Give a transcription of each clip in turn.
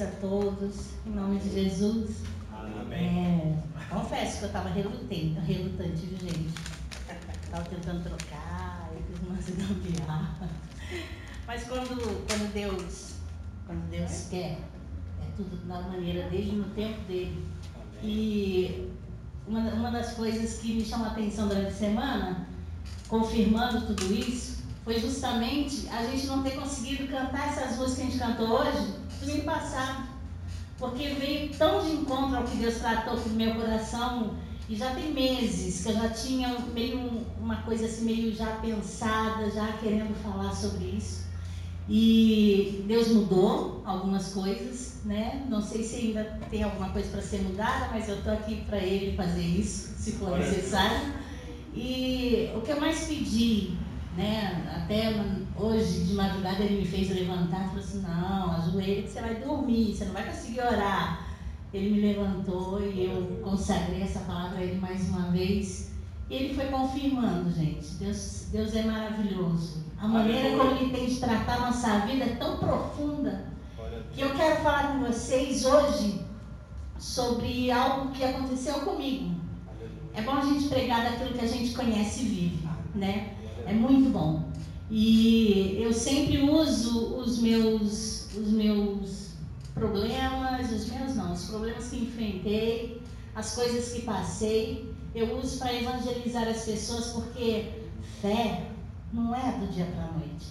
A todos, em nome de Jesus. Amém. É, confesso que eu estava relutante, relutante, viu, gente? Estava tentando trocar, e fiz umas gambiarra. Mas quando, quando Deus, quando Deus quer, é tudo da maneira dele, no tempo dele. E uma, uma das coisas que me chamou a atenção durante a semana, confirmando tudo isso, foi justamente a gente não ter conseguido cantar essas músicas que a gente cantou hoje domingo passado. Porque veio tão de encontro ao que Deus tratou com o meu coração. E já tem meses que eu já tinha meio uma coisa assim, meio já pensada, já querendo falar sobre isso. E Deus mudou algumas coisas, né? Não sei se ainda tem alguma coisa para ser mudada, mas eu estou aqui para Ele fazer isso, se for necessário. E o que eu mais pedi né? Até hoje de madrugada ele me fez levantar e falou assim, não, ajoelha que você vai dormir, você não vai conseguir orar. Ele me levantou e eu consagrei essa palavra a ele mais uma vez. E ele foi confirmando, gente. Deus, Deus é maravilhoso. A maneira como ele tem de tratar a nossa vida é tão profunda que eu quero falar com vocês hoje sobre algo que aconteceu comigo. É bom a gente pregar daquilo que a gente conhece e vive, né? É muito bom. E eu sempre uso os meus, os meus problemas, os meus não, os problemas que enfrentei, as coisas que passei, eu uso para evangelizar as pessoas, porque fé não é do dia para a noite.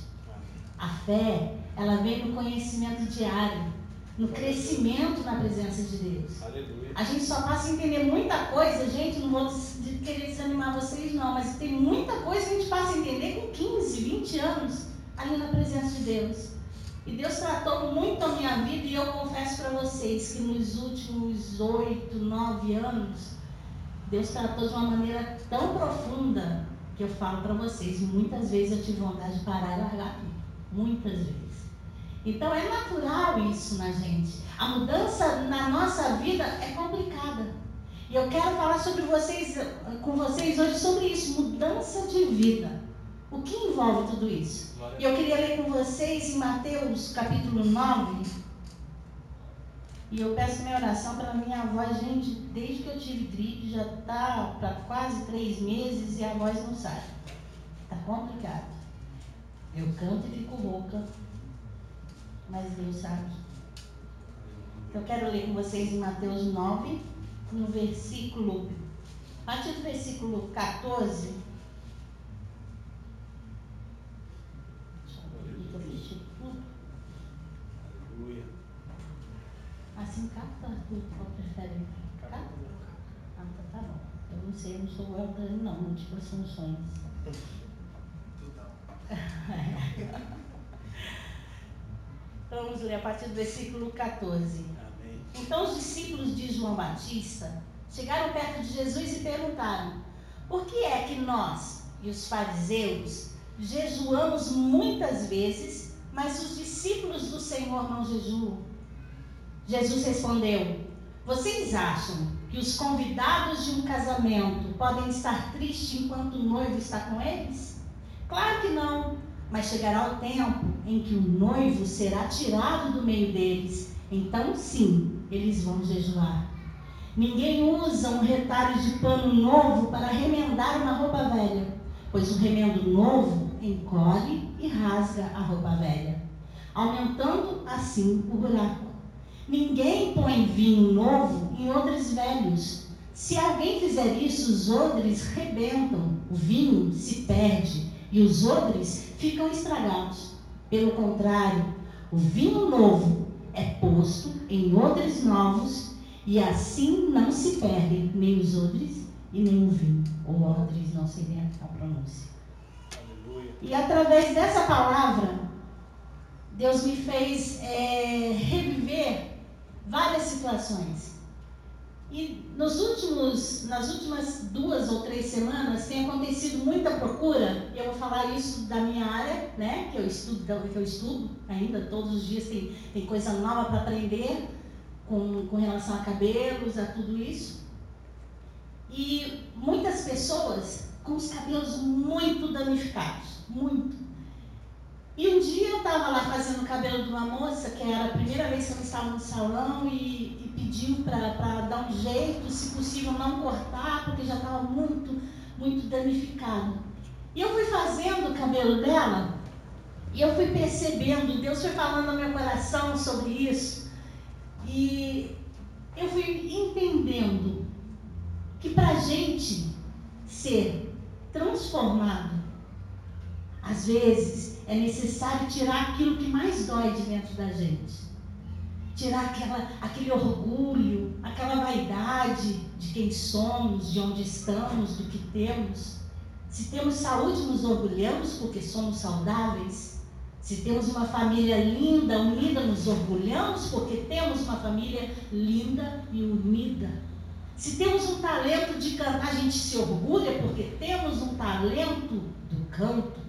A fé, ela vem no conhecimento diário no crescimento na presença de Deus. Aleluia. A gente só passa a entender muita coisa, gente, não vou querer desanimar vocês não, mas tem muita coisa que a gente passa a entender com 15, 20 anos ali na presença de Deus. E Deus tratou muito a minha vida e eu confesso para vocês que nos últimos oito, nove anos, Deus tratou de uma maneira tão profunda que eu falo para vocês, muitas vezes eu tive vontade de parar e largar aqui. Muitas vezes. Então é natural isso na gente. A mudança na nossa vida é complicada. E eu quero falar sobre vocês, com vocês hoje sobre isso, mudança de vida. O que envolve tudo isso? E eu queria ler com vocês em Mateus capítulo 9. E eu peço minha oração pela minha voz, gente, desde que eu tive gripe, já está para quase três meses e a voz não sai. Está complicado. Eu canto e fico rouca, mas Deus sabe. Eu quero ler com vocês em Mateus 9, no versículo, a partir do versículo 14. Aleluia. Assim capta qual prefere? Capta? Ah, então tá bom. Eu não sei, eu não sou Elda, não, múltiplas funções. Então vamos ler a partir do versículo 14. Amém. Então os discípulos de João Batista chegaram perto de Jesus e perguntaram: Por que é que nós e os fariseus jejuamos muitas vezes, mas os discípulos do Senhor não jejuam? Jesus respondeu: Vocês acham que os convidados de um casamento podem estar tristes enquanto o noivo está com eles? Claro que não. Mas chegará o tempo em que o noivo será tirado do meio deles. Então, sim, eles vão jejuar. Ninguém usa um retalho de pano novo para remendar uma roupa velha, pois o remendo novo encolhe e rasga a roupa velha, aumentando assim o buraco. Ninguém põe vinho novo em odres velhos. Se alguém fizer isso, os odres rebentam, o vinho se perde e os odres ficam estragados. Pelo contrário, o vinho novo é posto em odres novos e assim não se perdem nem os odres e nem o vinho. Ou odres, não sei bem a pronúncia. Aleluia. E através dessa palavra, Deus me fez é, reviver várias situações. E nos últimos, nas últimas duas ou três semanas tem acontecido muita procura, e eu vou falar isso da minha área, né, que eu estudo, que eu estudo ainda, todos os dias tem, tem coisa nova para aprender com, com relação a cabelos, a tudo isso. E muitas pessoas com os cabelos muito danificados, muito. E um dia eu estava lá fazendo o cabelo de uma moça, que era a primeira vez que eu estava no salão, e, e pediu para dar um jeito, se possível não cortar, porque já estava muito, muito danificado. E eu fui fazendo o cabelo dela, e eu fui percebendo, Deus foi falando no meu coração sobre isso, e eu fui entendendo que para a gente ser transformado, às vezes é necessário tirar aquilo que mais dói de dentro da gente. Tirar aquela, aquele orgulho, aquela vaidade de quem somos, de onde estamos, do que temos. Se temos saúde, nos orgulhamos porque somos saudáveis. Se temos uma família linda, unida, nos orgulhamos porque temos uma família linda e unida. Se temos um talento de cantar, a gente se orgulha porque temos um talento do canto.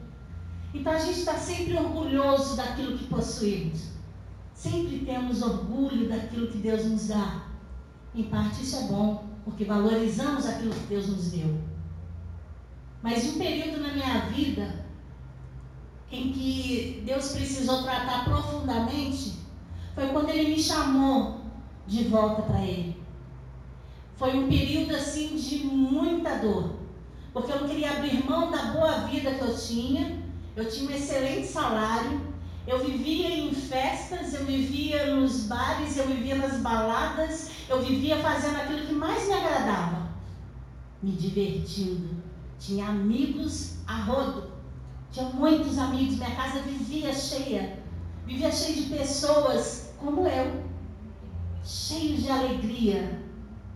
Então a gente está sempre orgulhoso daquilo que possuímos. Sempre temos orgulho daquilo que Deus nos dá. Em parte isso é bom, porque valorizamos aquilo que Deus nos deu. Mas um período na minha vida em que Deus precisou tratar profundamente foi quando Ele me chamou de volta para Ele. Foi um período assim de muita dor, porque eu não queria abrir mão da boa vida que eu tinha eu tinha um excelente salário, eu vivia em festas, eu vivia nos bares, eu vivia nas baladas, eu vivia fazendo aquilo que mais me agradava, me divertindo. Tinha amigos a rodo, tinha muitos amigos, minha casa vivia cheia, vivia cheia de pessoas como eu, cheios de alegria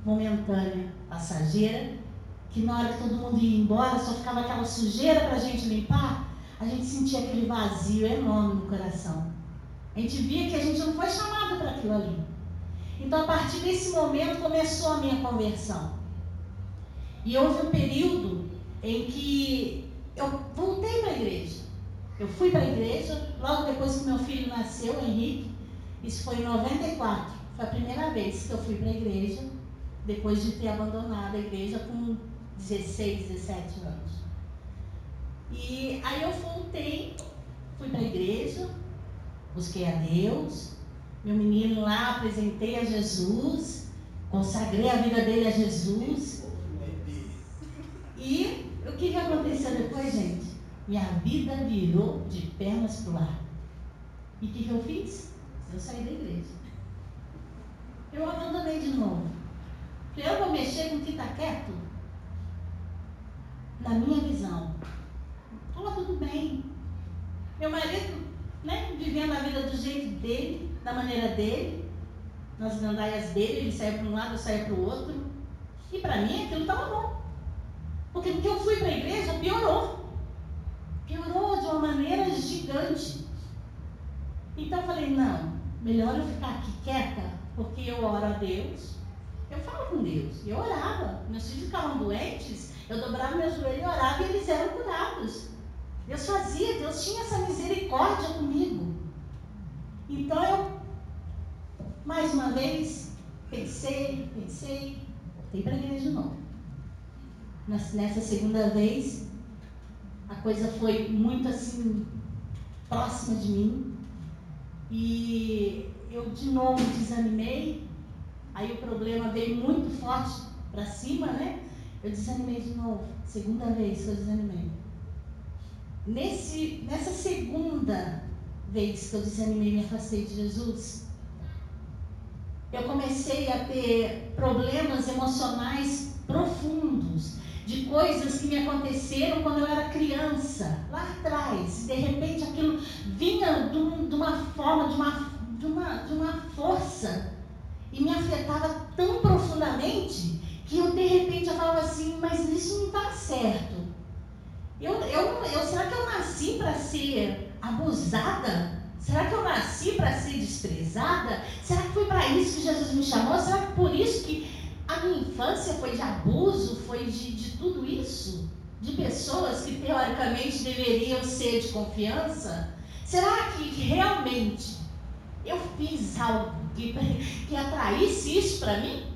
momentânea, passageira, que na hora que todo mundo ia embora só ficava aquela sujeira para a gente limpar a gente sentia aquele vazio enorme no coração. A gente via que a gente não foi chamado para aquilo ali. Então, a partir desse momento, começou a minha conversão. E houve um período em que eu voltei para a igreja. Eu fui para a igreja logo depois que meu filho nasceu, Henrique. Isso foi em 94. Foi a primeira vez que eu fui para a igreja, depois de ter abandonado a igreja com 16, 17 anos. E aí eu voltei, fui para a igreja, busquei a Deus, meu menino lá apresentei a Jesus, consagrei a vida dele a Jesus. E o que, que aconteceu depois, gente? Minha vida virou de pernas para o ar. E o que, que eu fiz? Eu saí da igreja. Eu abandonei de novo. Eu vou mexer com o que está quieto. Na minha visão, Estava tudo bem. Meu marido, né, vivendo a vida do jeito dele, da maneira dele, nas gandaias dele, ele saia para um lado, eu para o outro. E para mim aquilo estava bom. Porque o que eu fui para a igreja piorou. Piorou de uma maneira gigante. Então eu falei, não, melhor eu ficar aqui quieta, porque eu oro a Deus, eu falo com Deus. Eu orava. Meus filhos ficavam doentes, eu dobrava meu joelho e orava e eles eram curados. Deus fazia, Deus tinha essa misericórdia comigo. Então eu, mais uma vez, pensei, pensei, voltei para a igreja de novo. Nessa segunda vez, a coisa foi muito assim, próxima de mim. E eu de novo desanimei. Aí o problema veio muito forte para cima, né? Eu desanimei de novo. Segunda vez que eu desanimei. Nesse, nessa segunda vez que eu desanimei e me afastei de Jesus, eu comecei a ter problemas emocionais profundos, de coisas que me aconteceram quando eu era criança, lá atrás. De repente aquilo vinha de, um, de uma forma, de uma, de, uma, de uma força, e me afetava tão profundamente que eu de repente eu falava assim, mas isso não está certo. Eu, eu, eu, será que eu nasci para ser abusada? Será que eu nasci para ser desprezada? Será que foi para isso que Jesus me chamou? Será que por isso que a minha infância foi de abuso, foi de, de tudo isso? De pessoas que teoricamente deveriam ser de confiança? Será que realmente eu fiz algo que, que atraísse isso para mim?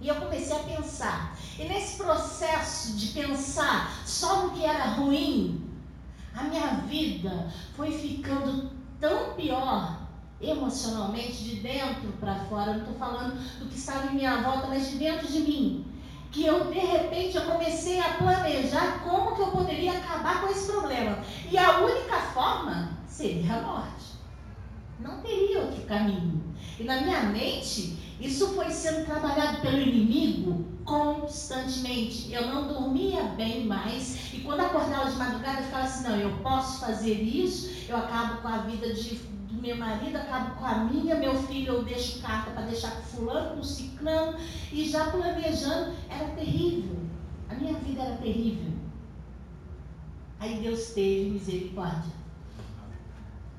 E eu comecei a pensar. E nesse processo de pensar só no que era ruim, A minha vida foi ficando tão pior emocionalmente, de dentro para fora. Não estou falando do que estava em minha volta, mas de dentro de mim. Que eu, de repente, eu comecei a planejar como que eu poderia acabar com esse problema. E a única forma seria a morte. Não teria outro caminho. E na minha mente, isso foi sendo trabalhado pelo inimigo constantemente. Eu não dormia bem mais. E quando acordava de madrugada, eu ficava assim: não, eu posso fazer isso, eu acabo com a vida de, do meu marido, acabo com a minha, meu filho, eu deixo carta para deixar com fulano, com ciclano. E já planejando, era terrível. A minha vida era terrível. Aí Deus teve misericórdia.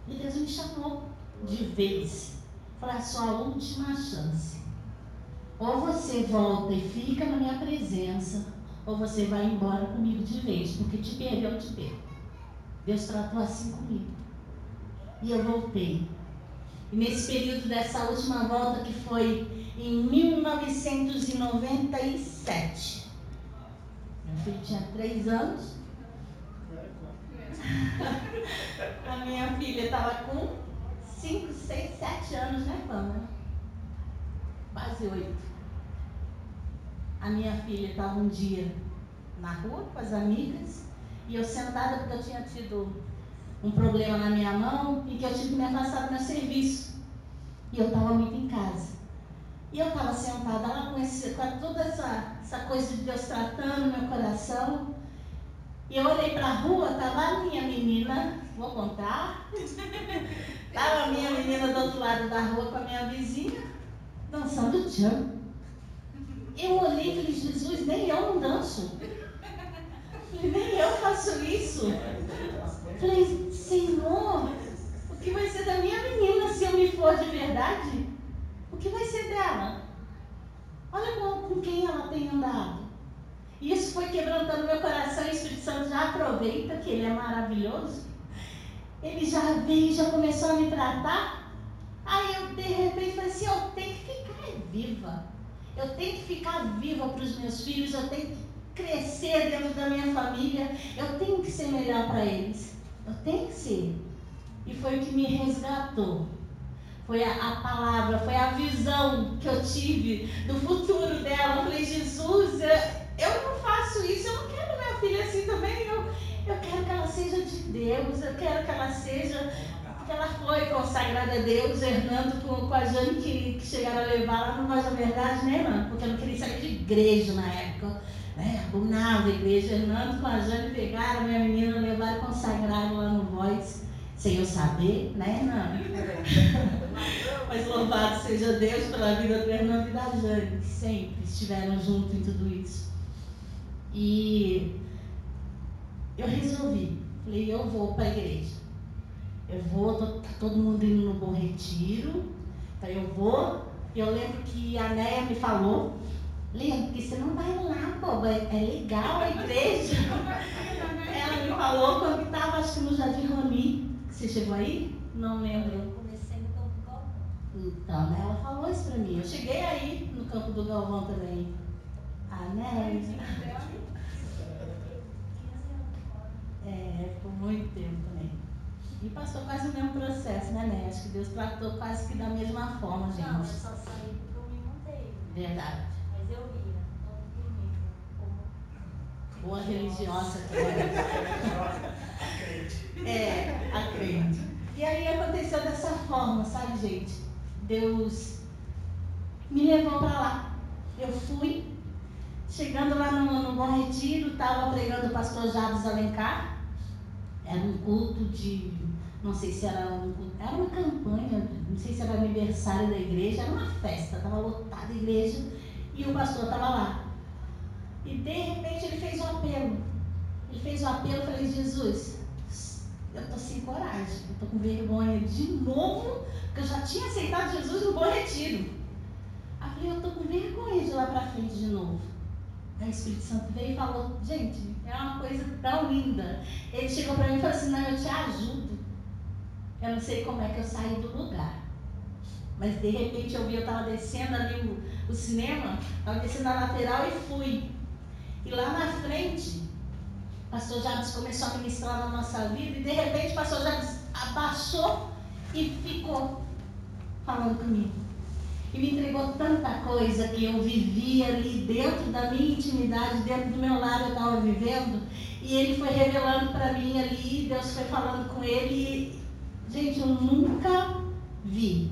E Deus me chamou de vez. Foi a sua última chance. Ou você volta e fica na minha presença, ou você vai embora comigo de vez, porque te perdeu, eu te perco. Deus tratou assim comigo. E eu voltei. E nesse período dessa última volta, que foi em 1997, meu filho tinha três anos. A minha filha estava com 5, 6, 7 anos, né, Pamela? Quase 8. A minha filha estava um dia na rua com as amigas e eu sentada porque eu tinha tido um problema na minha mão e que eu tive que me afastar do meu serviço. E eu estava muito em casa. E eu estava sentada lá com, esse, com toda essa, essa coisa de Deus tratando meu coração. E eu olhei para a rua, estava a minha menina, vou contar. Estava a minha menina do outro lado da rua com a minha vizinha, dançando tchan. Eu olhei e falei, Jesus, nem eu não danço. nem eu faço isso. Falei, Senhor, o que vai ser da minha menina se eu me for de verdade? O que vai ser dela? Olha com, quem ela tem andado. Isso foi quebrantando meu coração e o Espírito Santo já aproveita que ele é maravilhoso ele já veio, já começou a me tratar. Aí eu de repente falei assim, eu tenho que ficar viva. Eu tenho que ficar viva para os meus filhos, eu tenho que crescer dentro da minha família, eu tenho que ser melhor para eles. Eu tenho que ser. E foi o que me resgatou. Foi a, a, palavra, foi a visão que eu tive do futuro dela. Eu falei, Jesus, eu, eu não faço isso, eu não quero minha filha assim também. Eu, eu quero que ela seja de Deus, eu quero que ela seja. Porque ela foi consagrada a Deus, Hernando com, com a Jane que, que chegaram a levar lá Voz da Verdade, né, Hernando? Porque eu não queria saber de igreja na época. Né? A igreja. Hernando com a Jane pegaram a minha menina, levaram e consagraram lá no Voz sem eu saber, né, Hernando? Mas louvado seja Deus pela vida do Hernando e da Jane, que sempre estiveram juntos em tudo isso. E eu resolvi, falei, eu vou para a igreja. Eu vou, tô, tá todo mundo indo no bom retiro, então eu vou. Eu lembro que a Néia me falou, lembra que você não vai lá, pô, é, legal a igreja. Ela me falou quando estava, acho que no Jardim Roni. Você chegou aí? Não lembro. Eu comecei no Campo do Galvão. Então, né, ela falou isso pra mim. Eu cheguei aí no Campo do Galvão também. A Néia. É, por muito tempo também. E passou quase o mesmo processo, né, né? Acho que Deus tratou quase que da mesma forma, gente. Não, eu só saí porque eu me montei. Verdade. Mas eu ia, todo domingo. Como Boa religiosa É, a crente. E aí aconteceu dessa forma, sabe, gente? Deus me levou para lá. Eu fui, chegando lá no, no Bom Retiro, estava pregando o pastor Jabes Alencar. Era um culto de. Não sei se era um Era uma campanha, não sei se era aniversário da igreja, era uma festa, estava lotada a igreja e o pastor estava lá. E de repente ele fez um apelo. Ele fez o um apelo, eu falei, Jesus, eu estou sem coragem, eu estou com vergonha de novo, porque eu já tinha aceitado Jesus no bom retiro. Aí eu falei, eu estou com vergonha de ir lá para frente de novo. O Espírito Santo veio e falou, gente, é uma coisa tão linda. Ele chegou para mim e falou assim, não, eu te ajudo. Eu não sei como é que eu saí do lugar. Mas de repente eu vi, eu estava descendo ali o, o cinema, estava descendo a lateral e fui. E lá na frente pastor Jabes começou a ministrar na nossa vida e de repente o pastor Jabes abaixou e ficou falando comigo. E me entregou tanta coisa que eu vivia ali dentro da minha intimidade, dentro do meu lar eu estava vivendo. E ele foi revelando para mim ali, Deus foi falando com ele. E, gente, eu nunca vi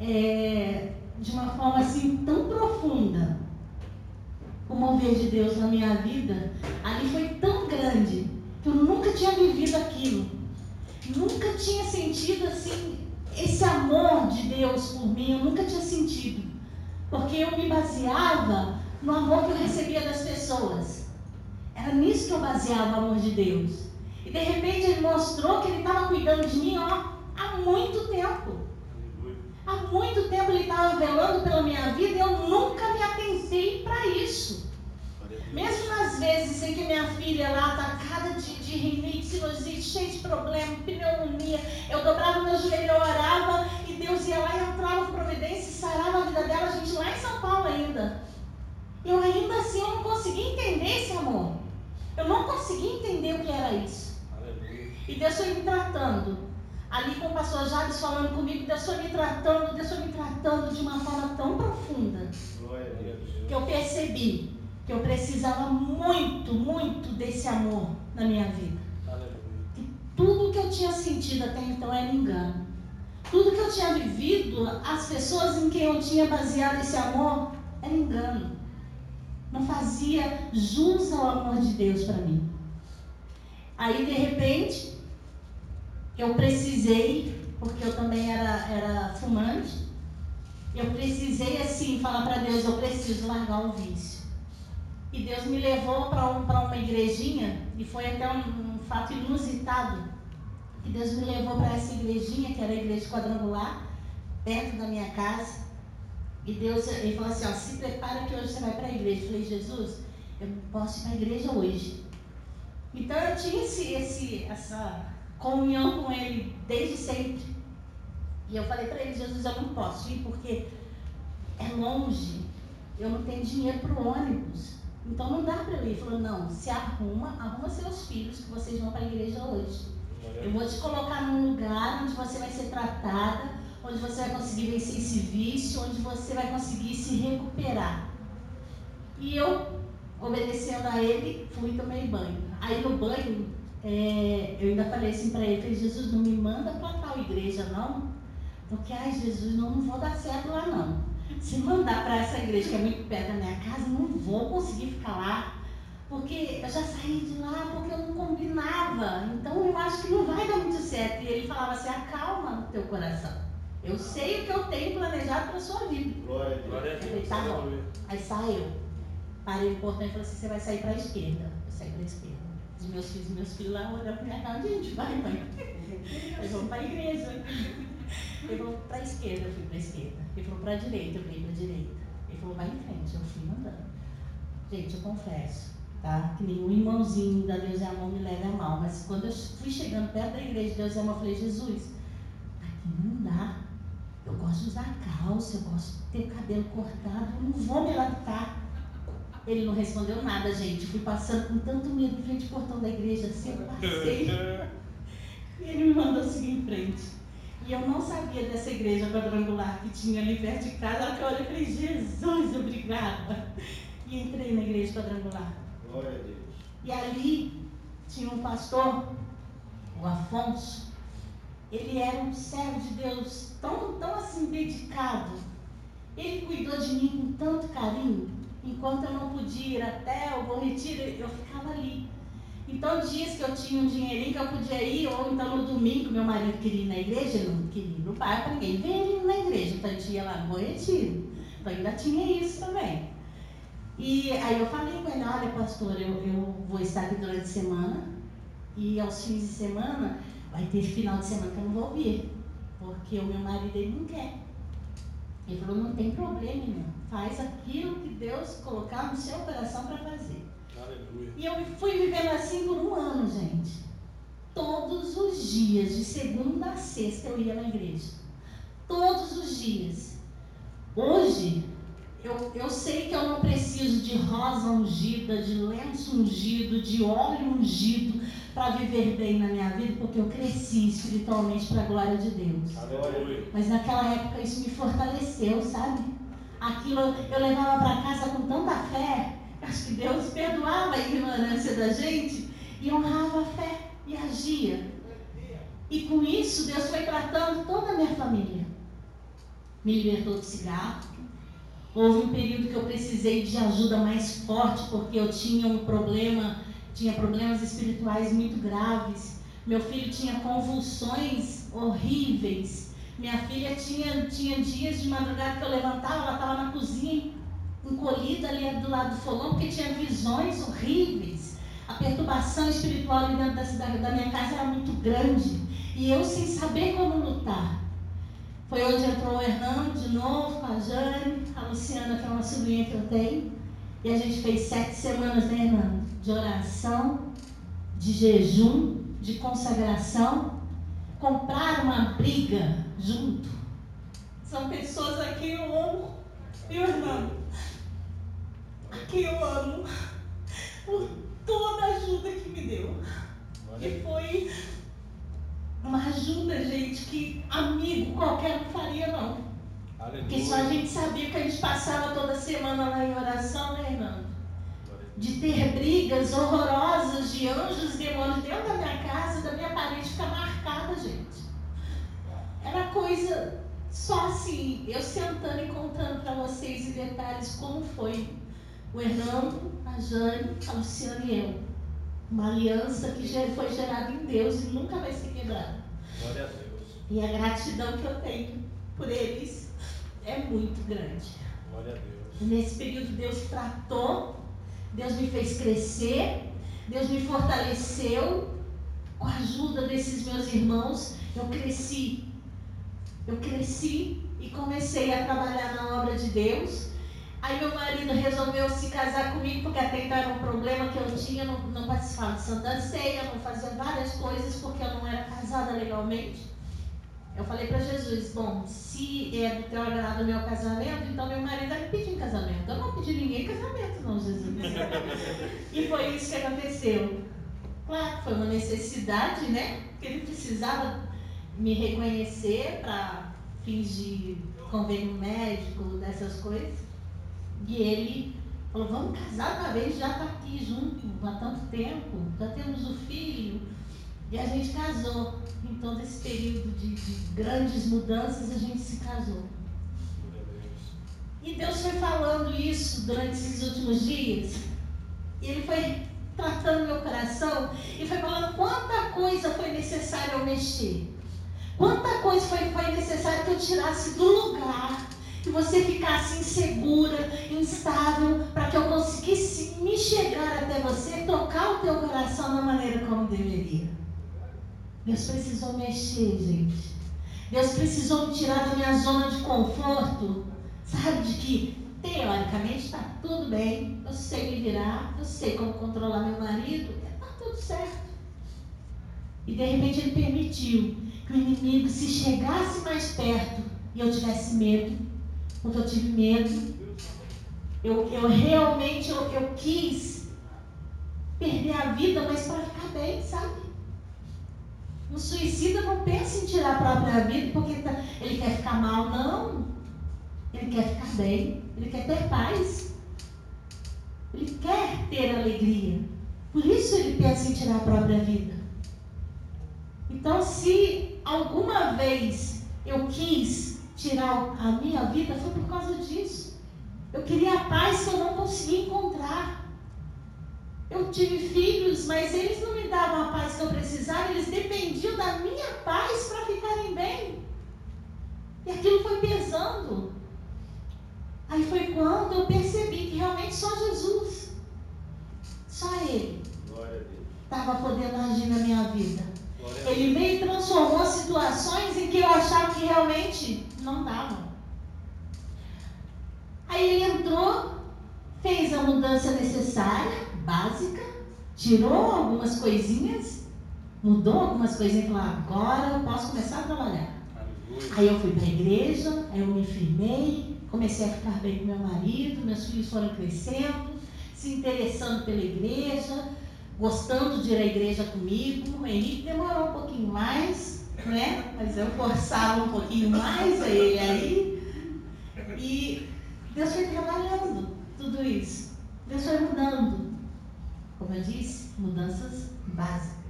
é, de uma forma assim tão profunda o mover de Deus na minha vida. Ali foi tão grande que eu nunca tinha vivido aquilo. Nunca tinha sentido assim esse amor de Deus por mim, eu nunca tinha sentido. Porque eu me baseava no amor que eu recebia das pessoas. Era nisso que eu baseava o amor de Deus. E de repente ele mostrou que ele estava cuidando de mim ó, há muito tempo. Há muito tempo ele estava velando pela minha vida e eu nunca me atentei para isso. Mesmo nas vezes em que minha filha lá atacada de, de rinite, sinusite, cheia de problema, pneumonia, eu dobrava meu joelho, eu orava e Deus ia lá e entrava providência e sarava a vida dela, a gente lá em São Paulo ainda. Eu ainda assim eu não conseguia entender esse amor. Eu não conseguia entender o que era isso. E Deus foi me tratando. Ali com o pastor Jades falando comigo, Deus foi me tratando, Deus foi me tratando de uma forma tão profunda. Que eu percebi que eu precisava muito, muito desse amor na minha vida. Que tudo que eu tinha sentido até então era engano. Tudo que eu tinha vivido, as pessoas em quem eu tinha baseado esse amor, era engano. Não fazia jus ao amor de Deus para mim. Aí, de repente, eu precisei, porque eu também era, era fumante, eu precisei, assim, falar para Deus: eu preciso largar o vício. E Deus me levou para um, uma igrejinha, e foi até um, um fato inusitado, que Deus me levou para essa igrejinha, que era a igreja quadrangular, perto da minha casa. E Deus, ele falou assim, ó, se prepara que hoje você vai para a igreja. Eu falei, Jesus, eu não posso ir para a igreja hoje. Então eu tinha esse, esse, essa comunhão com ele desde sempre. E eu falei para ele, Jesus, eu não posso ir porque é longe. Eu não tenho dinheiro para o ônibus. Então não dá para eu ir. Ele falou, não, se arruma, arruma seus filhos que vocês vão para a igreja hoje. Eu vou te colocar num lugar onde você vai ser tratada, onde você vai conseguir vencer esse vício, onde você vai conseguir se recuperar. E eu, obedecendo a ele, fui e tomei banho. Aí no banho, é, eu ainda falei assim para ele, falei, Jesus, não me manda para tal igreja não, porque, ai Jesus, não, não vou dar certo lá não se mandar para essa igreja que é muito perto da minha casa, não vou conseguir ficar lá. Porque eu já saí de lá porque eu não combinava. Então eu acho que não vai dar muito certo. E ele falava assim: acalma no teu coração. Eu sei o que eu tenho planejado para a sua vida. Glória a Deus. Glória a Deus. Falei, tá bom. Aí saiu. Parei o portão e falei assim: você vai sair para a esquerda. Eu saí para a esquerda. Os meus filhos, meus filhos lá olhando para minha cara: onde a gente vai, mãe? Eles vão para a igreja. Ele falou para a esquerda, eu fui para a esquerda. Ele falou para a direita, eu fui para a direita. Ele falou, vai em frente, eu fui andando. Gente, eu confesso, tá? Que nenhum irmãozinho da Deus é Amor me leva a mal. Mas quando eu fui chegando perto da igreja de Deus é Amor, eu falei, Jesus, aqui não dá. Eu gosto de usar calça, eu gosto de ter cabelo cortado, eu não vou me adaptar. Ele não respondeu nada, gente. fui passando com tanto medo em frente ao portão da igreja, assim, eu passei. e ele me mandou seguir em frente. E eu não sabia dessa igreja quadrangular que tinha ali perto de casa. Na que eu olhei, eu falei, Jesus, obrigada. E entrei na igreja quadrangular. Glória a Deus. E ali tinha um pastor, o Afonso. Ele era um servo de Deus tão, tão assim dedicado. Ele cuidou de mim com tanto carinho. Enquanto eu não podia ir até o bom retiro, eu ficava ali então, dias que eu tinha um dinheirinho que eu podia ir, ou então no domingo, meu marido queria ir na igreja, ele não queria ir no para ninguém ele na igreja. Então, a gente ia lá no. Então, ainda tinha isso também. E aí eu falei com ele, olha pastor, eu, eu vou estar aqui durante a semana e aos fins de semana vai ter final de semana que eu não vou vir, porque o meu marido ele não quer. Ele falou, não tem problema, irmão. Faz aquilo que Deus colocar no seu coração para fazer. Aleluia. E eu fui vivendo assim por um ano, gente. Todos os dias, de segunda a sexta, eu ia na igreja. Todos os dias. Hoje, Eu, eu sei que eu não preciso de rosa ungida, de lenço ungido, de óleo ungido para viver bem na minha vida, porque eu cresci espiritualmente para a glória de Deus. Aleluia. Mas naquela época isso me fortaleceu, sabe? Aquilo eu levava para casa com tanta fé, acho que Deus perdoava a ignorância da gente e honrava a fé e agia. E com isso Deus foi tratando toda a minha família. Me libertou do cigarro. Houve um período que eu precisei de ajuda mais forte porque eu tinha um problema, tinha problemas espirituais muito graves. Meu filho tinha convulsões horríveis. Minha filha tinha, tinha dias de madrugada que eu levantava, ela estava na cozinha, encolhida ali do lado do fogão, porque tinha visões horríveis. A perturbação espiritual ali dentro da, cidade, da minha casa era muito grande. E eu sem saber como lutar. Foi onde entrou o Hernando de novo, com a Jane, a Luciana, que é uma sobrinha que eu tenho. E a gente fez sete semanas, né, Hernando? De oração, de jejum, de consagração. Comprar uma briga junto. São pessoas a quem eu amo. O Hernando? A quem eu amo. Por toda a ajuda que me deu. E foi uma ajuda, gente, que amigo qualquer não faria, não. Porque só a gente sabia que a gente passava toda semana lá em oração, né, Hernando? De ter brigas horrorosas de anjos e demônios dentro da minha casa, da minha parede ficar marcada, gente. Era coisa só assim, eu sentando e contando para vocês em detalhes como foi o Hernando, a Jane, a Luciana e eu. Uma aliança que já foi gerada em Deus e nunca vai ser quebrada. Glória a Deus. E a gratidão que eu tenho por eles é muito grande. Glória a Deus. E nesse período Deus tratou, Deus me fez crescer, Deus me fortaleceu. Com a ajuda desses meus irmãos, eu cresci. Eu cresci e comecei a trabalhar na obra de Deus. Aí meu marido resolveu se casar comigo, porque até então era um problema que eu tinha, não, não participava de Santa Ceia, não fazia várias coisas porque eu não era casada legalmente. Eu falei para Jesus, bom, se é do teu agrado o meu casamento, então meu marido vai pedir em casamento. Eu não pedi ninguém em casamento, não, Jesus. e foi isso que aconteceu. Claro que foi uma necessidade, né? Porque ele precisava me reconhecer para fins de convênio médico, dessas coisas. E ele falou, vamos casar uma vez, já está aqui junto há tanto tempo, já temos o filho. E a gente casou. Então, nesse período de, de grandes mudanças, a gente se casou. E Deus foi falando isso durante esses últimos dias. E Ele foi tratando meu coração e foi falando quanta coisa foi necessário eu mexer. Quanta coisa foi, foi necessário que eu tirasse do lugar. Que você ficasse insegura, instável, para que eu conseguisse me chegar até você, tocar o teu coração da maneira como deveria. Deus precisou mexer, gente. Deus precisou me tirar da minha zona de conforto, sabe? De que, teoricamente, está tudo bem, eu sei me virar, eu sei como controlar meu marido, está tudo certo. E de repente ele permitiu que o inimigo se chegasse mais perto e eu tivesse medo, porque eu tive medo. Eu, eu realmente eu, eu quis perder a vida, mas para ficar bem, sabe? Um suicida não pensa em tirar a própria vida porque tá- ele quer ficar mal, não. Ele quer ficar bem, ele quer ter paz. Ele quer ter alegria. Por isso ele pensa em tirar a própria vida. Então, se alguma vez eu quis tirar a minha vida, foi por causa disso. Eu queria a paz que eu não conseguia encontrar. Eu tive filhos, mas eles não me davam a paz que eu precisava, eles dependiam da minha paz para ficarem bem. E aquilo foi pesando. Aí foi quando eu percebi que realmente só Jesus, só Ele, estava podendo agir na minha vida. Ele veio e transformou situações em que eu achava que realmente não davam. Aí ele entrou, fez a mudança necessária, básica, tirou algumas coisinhas, mudou algumas coisinhas e falou: agora eu posso começar a trabalhar. Aleluia. Aí eu fui para a igreja, aí eu me firmei, comecei a ficar bem com meu marido, meus filhos foram crescendo, se interessando pela igreja, gostando de ir à igreja comigo. O Henrique demorou um pouquinho mais, né? Mas eu forçava um pouquinho mais a ele aí. E Deus foi trabalhando tudo isso. Deus foi mudando. Como eu disse, mudanças básicas.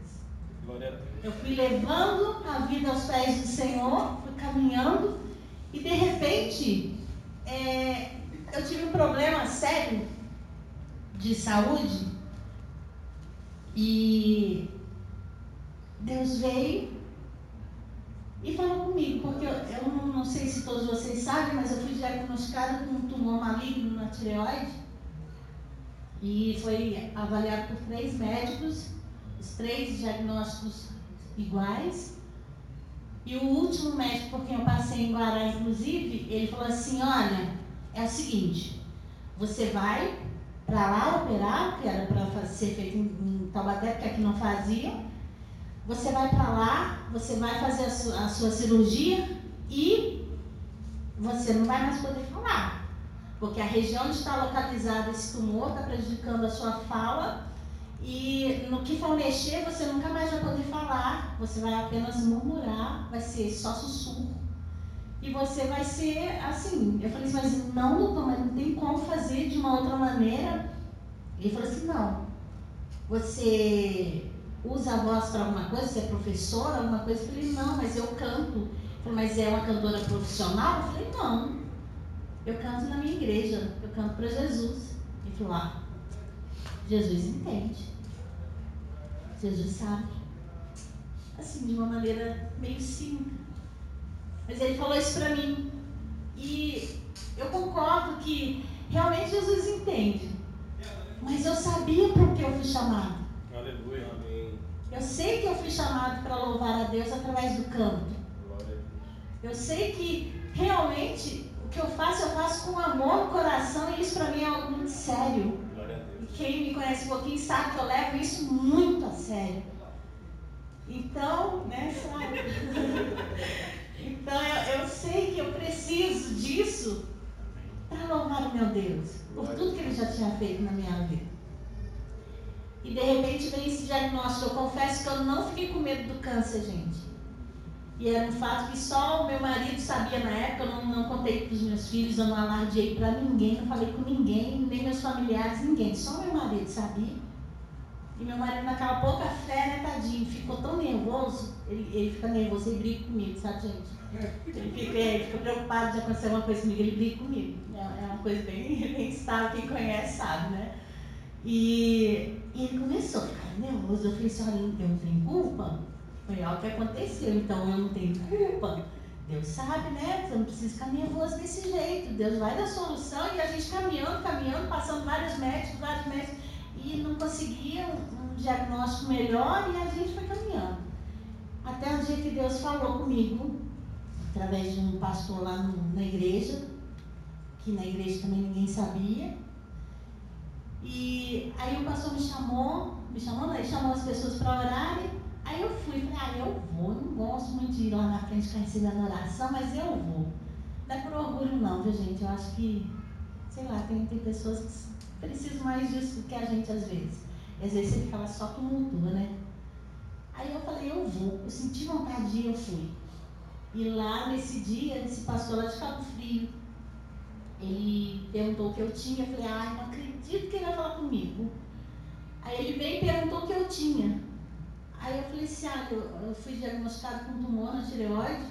Eu fui levando a vida aos pés do Senhor, fui caminhando e de repente é, eu tive um problema sério de saúde e Deus veio e falou comigo, porque eu, eu não, sei se todos vocês sabem, mas eu fui diagnosticada com um tumor maligno na tireoide e foi avaliado por três médicos, os três diagnósticos iguais. E o último médico por quem eu passei em Guará, inclusive, ele falou assim, olha, é o seguinte, você vai para lá operar, que era para ser feito em, em Taubaté, porque aqui não fazia. Você vai para lá, você vai fazer a sua, a sua cirurgia e você não vai mais poder falar. Porque a região onde está localizado esse tumor está prejudicando a sua fala e no que for mexer, você nunca mais vai poder falar, você vai apenas murmurar, vai ser só sussurro. E você vai ser assim. Eu falei assim, mas não, doutor, mas não tem como fazer de uma outra maneira. Ele falou assim, não. Você usa a voz para alguma coisa? Você é professora, alguma coisa? Eu falei, não, mas eu canto. Ele falou, mas é uma cantora profissional? Eu falei, não. Eu canto na minha igreja, eu canto para Jesus. Ele falou, ah, Jesus entende. Jesus sabe. Assim, de uma maneira meio simples. Mas ele falou isso para mim. E eu concordo que realmente Jesus entende. Mas eu sabia por que eu fui chamado. Eu sei que eu fui chamado para louvar a Deus através do canto. Eu sei que realmente o que eu faço, eu faço com amor no coração e isso para mim é algo muito sério. E quem me conhece um pouquinho sabe que eu levo isso muito a sério. Então, né, sabe? então eu, eu sei que eu preciso disso para louvar o meu Deus por tudo que ele já tinha feito na minha vida. E de repente vem esse diagnóstico. Eu confesso que eu não fiquei com medo do câncer, gente. E era um fato que só o meu marido sabia na época. Eu não, não contei para os meus filhos, eu não alardeei para ninguém, não falei com ninguém, nem meus familiares, ninguém. Só meu marido sabia. E meu marido, naquela pouca fé, né, tadinho, ficou tão nervoso. Ele, ele fica nervoso e briga comigo, sabe, gente? Ele fica, ele fica preocupado de acontecer alguma coisa comigo, ele briga comigo. É, é uma coisa bem, bem estável, quem conhece sabe, né? E, e ele começou a ficar nervoso. Eu falei assim, olha, eu não tenho culpa. Foi algo que aconteceu, então eu não tenho culpa. Deus sabe, né? Você não precisa ficar nervoso desse jeito. Deus vai dar solução e a gente caminhando, caminhando, passando vários médicos, vários médicos, e não conseguia um diagnóstico melhor e a gente foi caminhando. Até o dia que Deus falou comigo, através de um pastor lá no, na igreja, que na igreja também ninguém sabia. E aí o pastor me chamou, me chamou, né? Ele chamou as pessoas para orarem. Aí eu fui, falei, ah, eu vou, não gosto muito de ir lá na frente ficar recebendo oração, mas eu vou. Não é por orgulho não, viu gente? Eu acho que, sei lá, tem, tem pessoas que precisam mais disso do que a gente às vezes. E às vezes você fica lá só tumultua, né? Aí eu falei, eu vou. Eu senti vontade de ir, eu fui. E lá nesse dia, esse pastor lá de Cabo Frio, ele perguntou o que eu tinha. Eu falei, ai, não acredito que ele vai falar comigo. Aí ele veio e perguntou o que eu tinha. Aí eu falei assim, ah, eu, eu fui diagnosticado com tumor na tireoide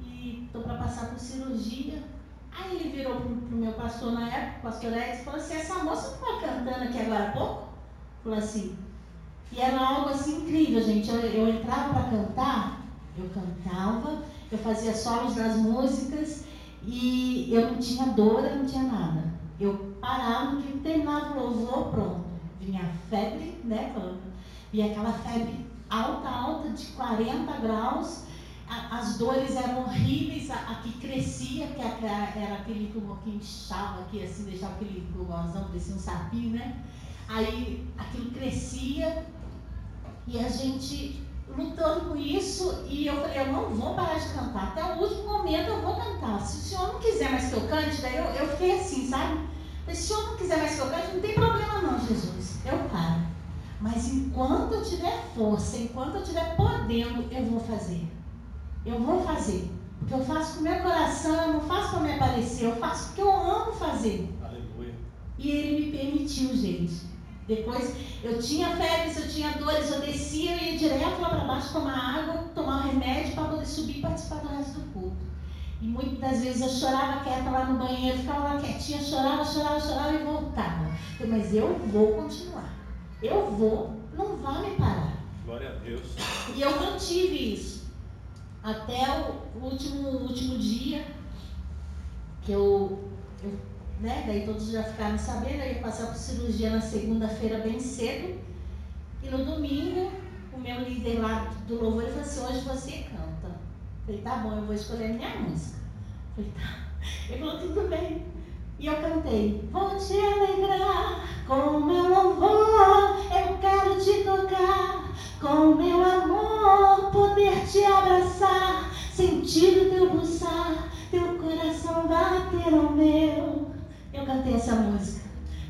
e estou para passar por cirurgia. Aí ele virou pro, pro meu pastor na época, o pastor Edson, e falou assim, essa moça não estava cantando aqui agora há pouco? Falou assim. E era algo assim incrível, gente. Eu, eu entrava para cantar, eu cantava, eu fazia solos das músicas e eu não tinha dor, eu não tinha nada. Eu parava, no que terminava o louvor, pronto. Vinha a febre, né? E aquela febre alta, alta, de 40 graus. A, as dores eram horríveis, a, a que crescia, que era, era aquele tumor que inchava aqui, assim, deixava aquele tumorzão, parecia um sapinho, né? Aí aquilo crescia e a gente lutando com isso e eu falei, eu não vou parar de cantar, até o último momento eu vou cantar. Se o senhor não quiser mais que eu cante, daí eu, eu fiquei assim, sabe? Se o senhor não quiser mais que eu cante, não tem problema não, Jesus. Eu paro. Mas enquanto eu tiver força, enquanto eu estiver podendo, eu vou fazer. Eu vou fazer. Porque eu faço com o meu coração, eu não faço para me aparecer, eu faço porque eu amo fazer. Aleluia. E ele me permitiu, gente. Depois eu tinha febres, eu tinha dores, eu descia, eu ia direto lá para baixo tomar água, tomar um remédio para poder subir e participar do resto do culto. E muitas das vezes eu chorava quieta lá no banheiro, ficava lá quietinha, chorava, chorava, chorava e voltava. Falei, mas eu vou continuar. Eu vou, não vai me parar. Glória a Deus. E eu mantive isso. Até o último, último dia que eu, eu né? Daí todos já ficaram sabendo, eu ia passar por cirurgia na segunda-feira bem cedo. E no domingo, o meu líder lá do louvor ele falou assim, hoje você canta. Eu falei, tá bom, eu vou escolher a minha música. Eu falei, tá. Ele falou, tudo bem. E eu cantei, vou te alegrar com o meu louvor, eu quero te tocar com o meu amor, poder te abraçar, sentir o teu pulsar, teu coração bater ao meu. Cantei essa música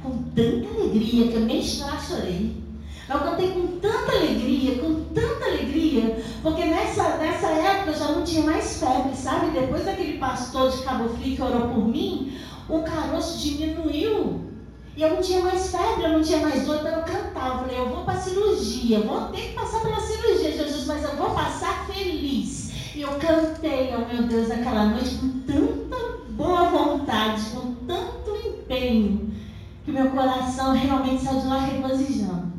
com tanta alegria que eu nem chorar chorei. Eu cantei com tanta alegria, com tanta alegria, porque nessa, nessa época eu já não tinha mais febre, sabe? Depois daquele pastor de Cabo Frio que orou por mim, o caroço diminuiu. E eu não tinha mais febre, eu não tinha mais dor, então eu cantava. Eu falei, eu vou para a cirurgia, vou ter que passar pela cirurgia, Jesus, mas eu vou passar feliz. E eu cantei, oh meu Deus, aquela noite com tanta boa vontade, com tanto empenho, que meu coração realmente saiu de lá regozijando.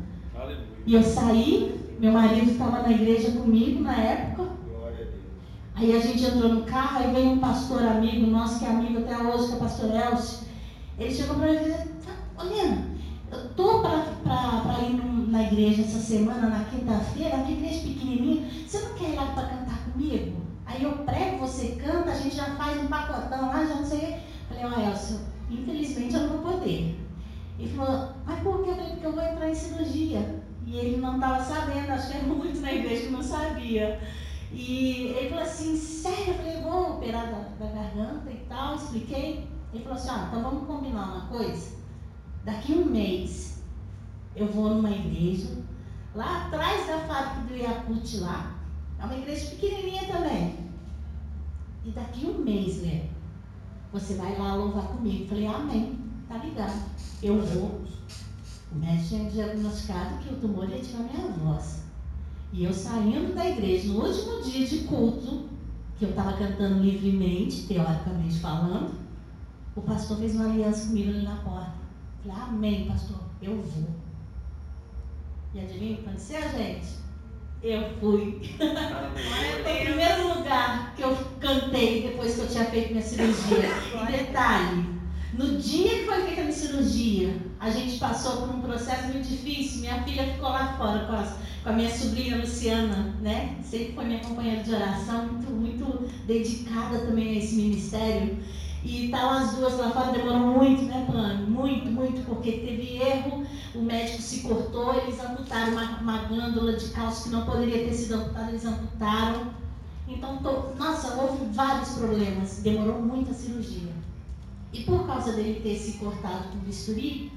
E eu saí, meu marido estava na igreja comigo na época. A. Aí a gente entrou no carro, aí veio um pastor amigo nosso, que é amigo até hoje, que é o pastor Elcio. Ele chegou para mim e disse, Olha, eu tô para ir na igreja essa semana, na quinta-feira, uma igreja pequenininha, você não quer ir lá para cantar comigo? Aí eu prego, você canta, a gente já faz um pacotão lá, já não sei. Falei, ó, Elcio, infelizmente eu não vou poder. Ele falou, mas por que? Eu falei, porque eu vou entrar em cirurgia. E ele não estava sabendo, acho que era muito na igreja que não sabia. E ele falou assim, sério? Eu falei, vou operar da, da garganta e tal, expliquei. Ele falou assim, ah, então vamos combinar uma coisa. Daqui um mês eu vou numa igreja, lá atrás da fábrica do Yakut lá, é uma igreja pequenininha também. E daqui um mês, Léo, você vai lá louvar comigo. Falei, amém, tá ligado. Eu vou. O médico tinha diagnosticado que o tumor ia tirar minha voz. E eu saindo da igreja, no último dia de culto, que eu estava cantando livremente, teoricamente falando, o pastor fez uma aliança comigo ali na porta. Falei, amém, pastor, eu vou. E adivinha o que aconteceu, gente? Eu fui. Foi o primeiro lugar que eu cantei depois que eu tinha feito minha cirurgia. E detalhe, no dia que foi feita a minha cirurgia, a gente passou por um processo muito difícil. Minha filha ficou lá fora com, as, com a minha sobrinha Luciana, né? Sempre foi minha companheira de oração, muito, muito dedicada também a esse ministério. E estavam tá as duas lá fora, demorou muito, né, Plano? Muito, muito, porque teve erro, o médico se cortou, eles amputaram uma, uma glândula de cálcio que não poderia ter sido amputada, eles amputaram. Então, tô, nossa, houve vários problemas, demorou muito a cirurgia. E por causa dele ter se cortado com bisturi,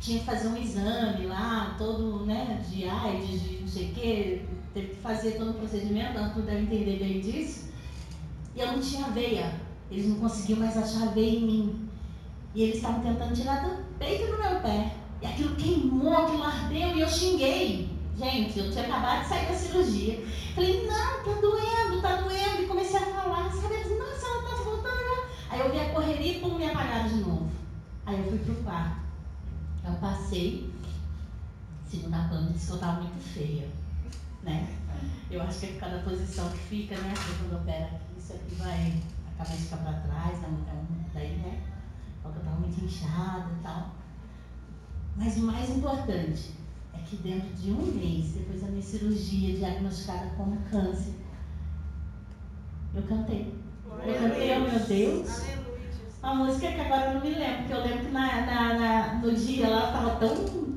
tinha que fazer um exame lá, todo, né, de AIDS, de não sei o quê, teve que fazer todo o procedimento, tu deve entender bem disso. E eu não tinha veia eles não conseguiam mais achar veia em mim. E eles estavam tentando tirar do peito do meu pé. E aquilo queimou, aquilo ardeu e eu xinguei. Gente, eu tinha acabado de sair da cirurgia. Falei, não, tá doendo, tá doendo. E comecei a falar, sabe? Eles, nossa, ela tá voltando. Aí eu vi a correria e pum, me apagaram de novo. Aí eu fui pro quarto. Eu passei. Segundo a planta, disse que eu tava muito feia. Né? Eu acho que é cada posição que fica, né? Quando opera aqui, isso aqui vai cabeça fica para trás, é é daí, né? Porque eu estava muito inchada e tal. Mas o mais importante é que dentro de um mês, depois da minha cirurgia diagnosticada com câncer, eu cantei. Eu cantei, oh meu Deus. A música que agora eu não me lembro, porque eu lembro que na, na, na no dia ela estava tão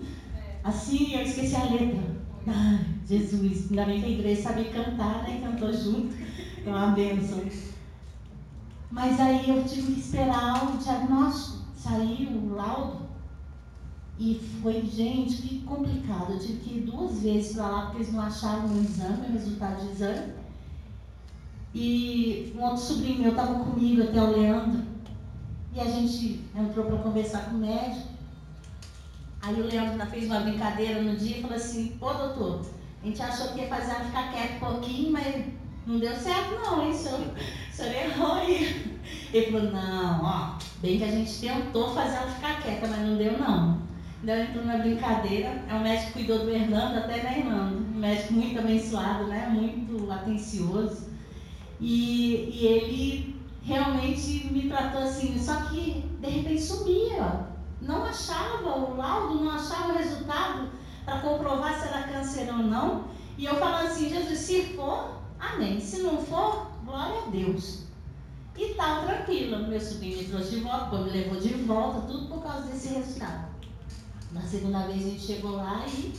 assim, eu esqueci a letra. Ai, Jesus, ainda bem que a igreja sabia cantar, né? Cantou junto. É uma bênção. Mas aí eu tive que esperar o diagnóstico, sair o laudo. E foi, gente, que complicado. Eu tive que ir duas vezes para lá porque eles não acharam o exame, o resultado do exame. E um outro sobrinho meu estava comigo, até o Leandro. E a gente entrou para conversar com o médico. Aí o Leandro fez uma brincadeira no dia e falou assim, ô doutor, a gente achou que ia fazer ela ficar quieta um pouquinho, mas não deu certo não, hein, senhor? O senhor errou aí. Ele falou, não, ó, bem que a gente tentou fazer ela ficar quieta, mas não deu não. Então entrou na brincadeira, é um médico cuidou do Hernando até da Hernando. Um médico muito abençoado, né? Muito atencioso. E, e ele realmente me tratou assim, só que de repente sumia. Não achava o laudo, não achava o resultado para comprovar se era câncer ou não. E eu falava assim, Jesus, se for, amém. Se não for, glória a Deus. E tal, tranquila. Meu sobrinho me trouxe de volta, me levou de volta, tudo por causa desse resultado. Na segunda vez a gente chegou lá e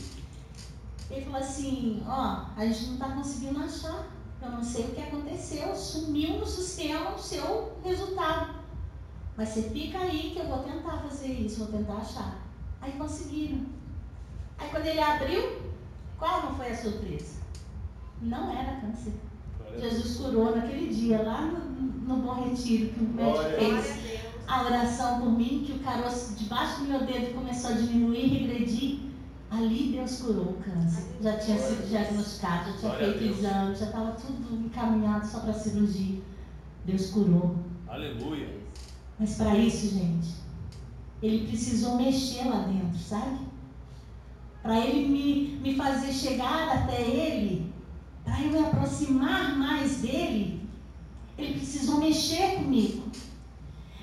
ele falou assim, ó, a gente não está conseguindo achar. Eu não sei o que aconteceu, sumiu no sistema o seu resultado. Mas você fica aí que eu vou tentar fazer isso, vou tentar achar. Aí conseguiram. Aí quando ele abriu, qual não foi a surpresa? Não era câncer. Jesus curou naquele dia, lá no, no Bom Retiro, que o médico fez a oração por mim, que o caroço debaixo do meu dedo começou a diminuir, regredir. Ali Deus curou o câncer. Já tinha sido diagnosticado, já tinha Glória feito exame, já estava tudo encaminhado só para cirurgia. Deus curou. Aleluia. Mas para isso, gente, ele precisou mexer lá dentro, sabe? Para ele me, me fazer chegar até ele, para eu me aproximar mais dele, ele precisou mexer comigo.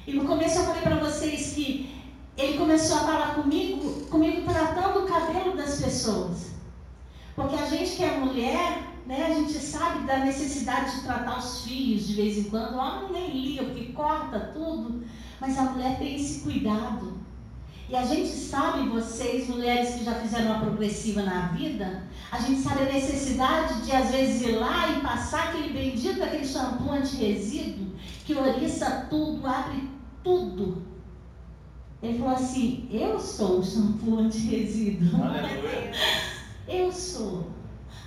E no começo eu falei para vocês que ele começou a falar comigo, comigo tratando o cabelo das pessoas. Porque a gente que é mulher, né, a gente sabe da necessidade de tratar os fios de vez em quando. O homem nem liga, porque corta tudo. Mas a mulher tem esse cuidado. E a gente sabe, vocês, mulheres que já fizeram uma progressiva na vida, a gente sabe a necessidade de às vezes ir lá e passar aquele bendito, aquele shampoo anti-resíduo, que oriça tudo, abre tudo. Ele falou assim: Eu sou o shampoo anti-resíduo. Eu sou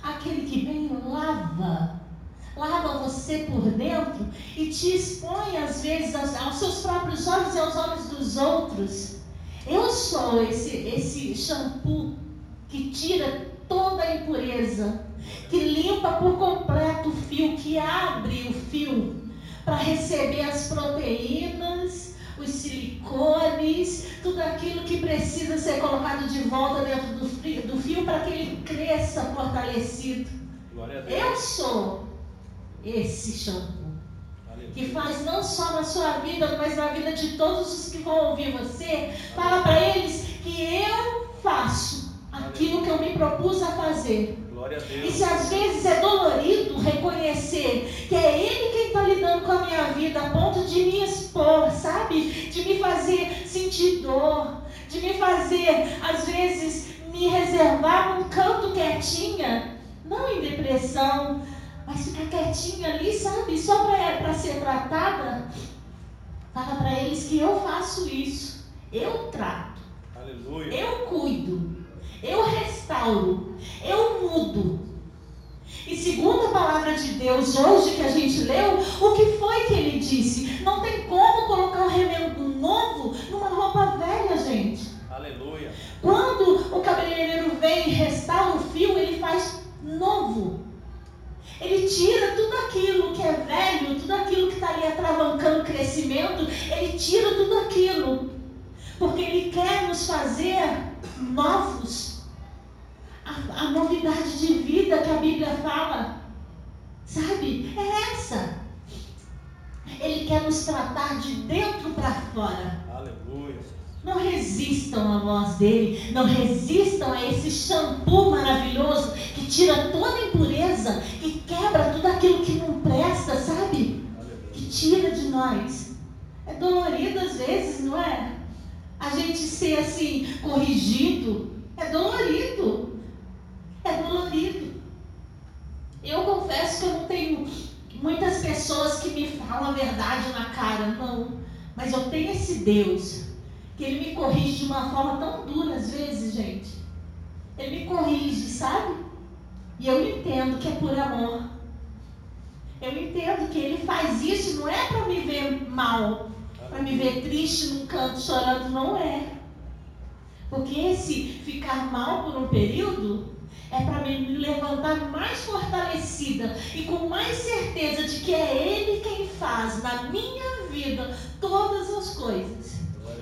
aquele que vem e lava, lava você por dentro e te expõe às vezes aos, aos seus próprios olhos e aos olhos dos outros. Eu sou esse, esse shampoo que tira toda a impureza, que limpa por completo o fio, que abre o fio para receber as proteínas, os silicones, tudo aquilo que precisa ser colocado de volta dentro do fio, do fio para que ele cresça fortalecido. Eu sou esse shampoo que faz não só na sua vida, mas na vida de todos os que vão ouvir você. Fala para eles que eu faço aquilo que eu me propus a fazer. A E se às vezes é dolorido reconhecer que é Ele quem está lidando com a minha vida, a ponto de me expor, sabe? De me fazer sentir dor, de me fazer, às vezes, me reservar num canto quietinha, não em depressão, mas ficar quietinha ali, sabe? Só para ser tratada. Fala para eles que eu faço isso, eu trato. Aleluia. Eu cuido, eu restauro, eu mudo. E segundo a palavra de Deus hoje que a gente leu, o que foi que ele disse? Não tem como colocar um remendo novo numa roupa velha, gente. Aleluia. Quando o cabeleireiro vem e restaura o fio, ele faz novo. Ele tira tudo aquilo que é velho, tudo aquilo que está ali atravancando o crescimento, ele tira tudo aquilo. Porque ele quer nos fazer novos. A, a novidade de vida que a Bíblia fala, sabe? É essa. Ele quer nos tratar de dentro para fora. Aleluia. Não resistam à voz dele, não resistam a esse shampoo maravilhoso que tira toda a impureza, que quebra tudo aquilo que não presta, sabe? Que tira de nós. É dolorido às vezes, não é? A gente ser assim, corrigido, é dolorido. É dolorido. Eu confesso que eu não tenho muitas pessoas que me falam a verdade na cara, não. Mas eu tenho esse Deus que ele me corrige de uma forma tão dura às vezes, gente. Ele me corrige, sabe? E eu entendo que é por amor. Eu entendo que ele faz isso não é para me ver mal, para me ver triste num canto chorando, não é. Porque esse ficar mal por um período é para me levantar mais fortalecida e com mais certeza de que é Ele quem faz na minha vida todas as coisas.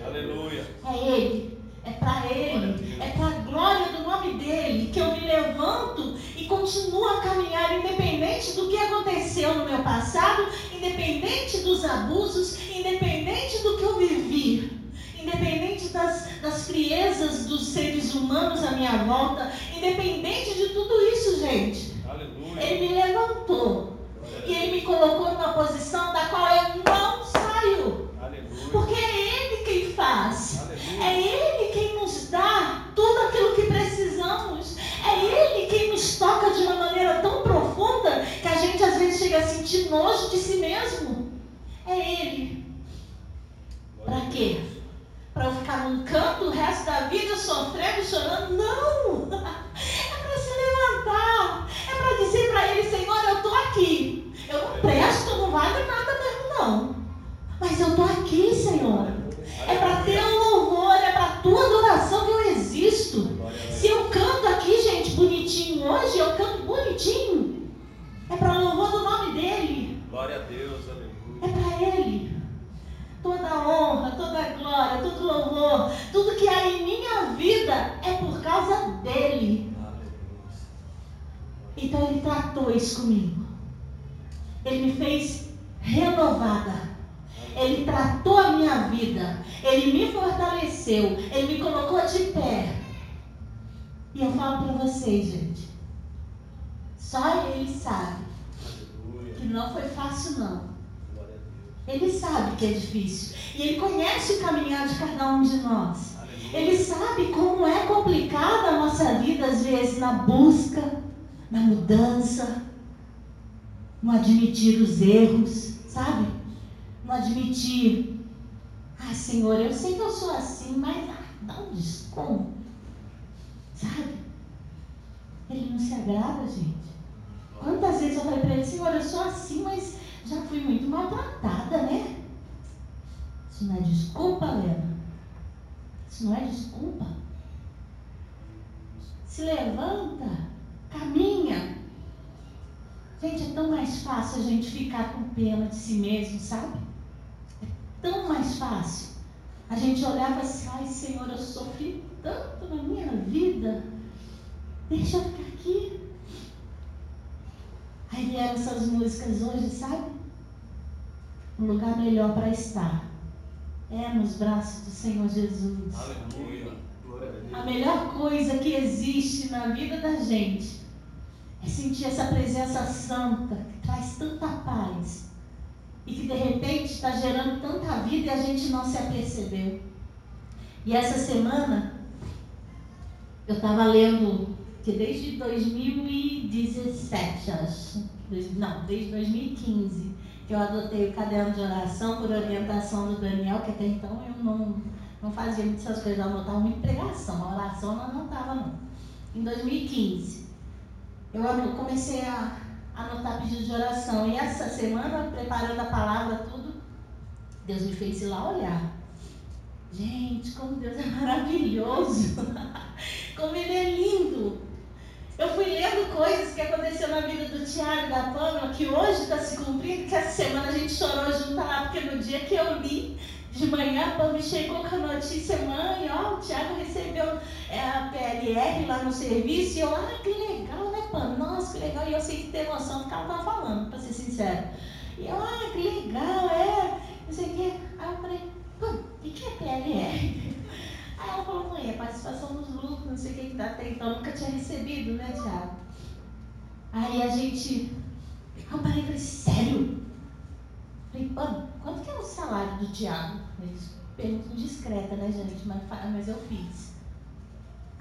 Aleluia. É Ele, é para Ele, é para a glória do nome dEle que eu me levanto e continuo a caminhar, independente do que aconteceu no meu passado, independente dos abusos, independente do que eu vivi independente das, das friezas dos seres humanos à minha volta, independente de tudo isso, gente. Aleluia. Ele me levantou e ele me colocou numa posição da qual eu não saio. Aleluia. Porque é Ele quem faz. Aleluia. É Ele quem nos dá tudo aquilo que precisamos. É Ele quem nos toca de uma maneira tão profunda que a gente às vezes chega a sentir nojo de si mesmo. É Ele. Para quê? Para eu ficar num canto o resto da vida sofrendo e chorando? Não! É para se levantar. É para dizer para Ele, Senhor, eu estou aqui. Eu não presto, não vale nada mesmo, não. Mas eu estou aqui, Senhor. Glória a Deus, aleluia. É para ele. Toda honra, toda glória, todo louvor, tudo que há em minha vida é por causa dele. Então ele tratou isso comigo. Ele me fez renovada. Ele tratou a minha vida. Ele me fortaleceu. Ele me colocou de pé. E eu falo para vocês, gente. Só ele sabe que não foi fácil, não. Ele sabe que é difícil. E ele conhece o caminhar de cada um de nós. Ele sabe como é complicada a nossa vida, às vezes, na busca, na mudança, no admitir os erros, sabe? No admitir, ah, Senhor, eu sei que eu sou assim, mas ah, dá um desconto, sabe? Ele não se agrada, gente. Quantas vezes eu falei para ele, Senhor, eu sou assim, mas já fui muito maltratada, né? Isso não é desculpa, Lena? Isso não é desculpa? Se levanta, caminha. Gente, é tão mais fácil a gente ficar com pena de si mesmo, sabe? É tão mais fácil. A gente olhava assim, ai Senhor, eu sofri tanto na minha vida. Deixa eu ficar aqui. Aí vieram essas músicas hoje, sabe? Um lugar melhor para estar. É nos braços do Senhor Jesus. Aleluia. A melhor coisa que existe na vida da gente é sentir essa presença santa que traz tanta paz e que de repente está gerando tanta vida e a gente não se apercebeu. E essa semana eu estava lendo que desde 2017, acho, não, desde 2015, que eu adotei o caderno de oração por orientação do Daniel, que até então eu não, não fazia muitas coisas, eu anotava muito pregação, a oração não anotava não. Em 2015, eu comecei a anotar pedidos de oração e essa semana, preparando a palavra, tudo, Deus me fez ir lá olhar. Gente, como Deus é maravilhoso! como Ele é lindo! Eu fui lendo coisas que aconteceu na vida do Tiago e da Pamela, que hoje está se cumprindo, que essa semana a gente chorou junto lá, porque no dia que eu li, de manhã, a Pamela me chegou com a notícia, mãe, ó, o Tiago recebeu é, a PLR lá no serviço, e eu, ah, que legal, né, Pamela? Nossa, que legal, e eu sei que tem emoção do que ela estava falando, para ser sincera. E eu, ah, que legal, é, não sei o quê. Aí eu falei, pô, o que é PLR? Aí ela falou, mãe, é participação nos lucros, não sei o que dá até então, nunca tinha recebido, né, Tiago? Aí a gente, eu parei e falei, sério? Falei, pô, quanto que é o salário do Tiago? Eles perguntam discreta, né, gente? Mas, mas eu fiz.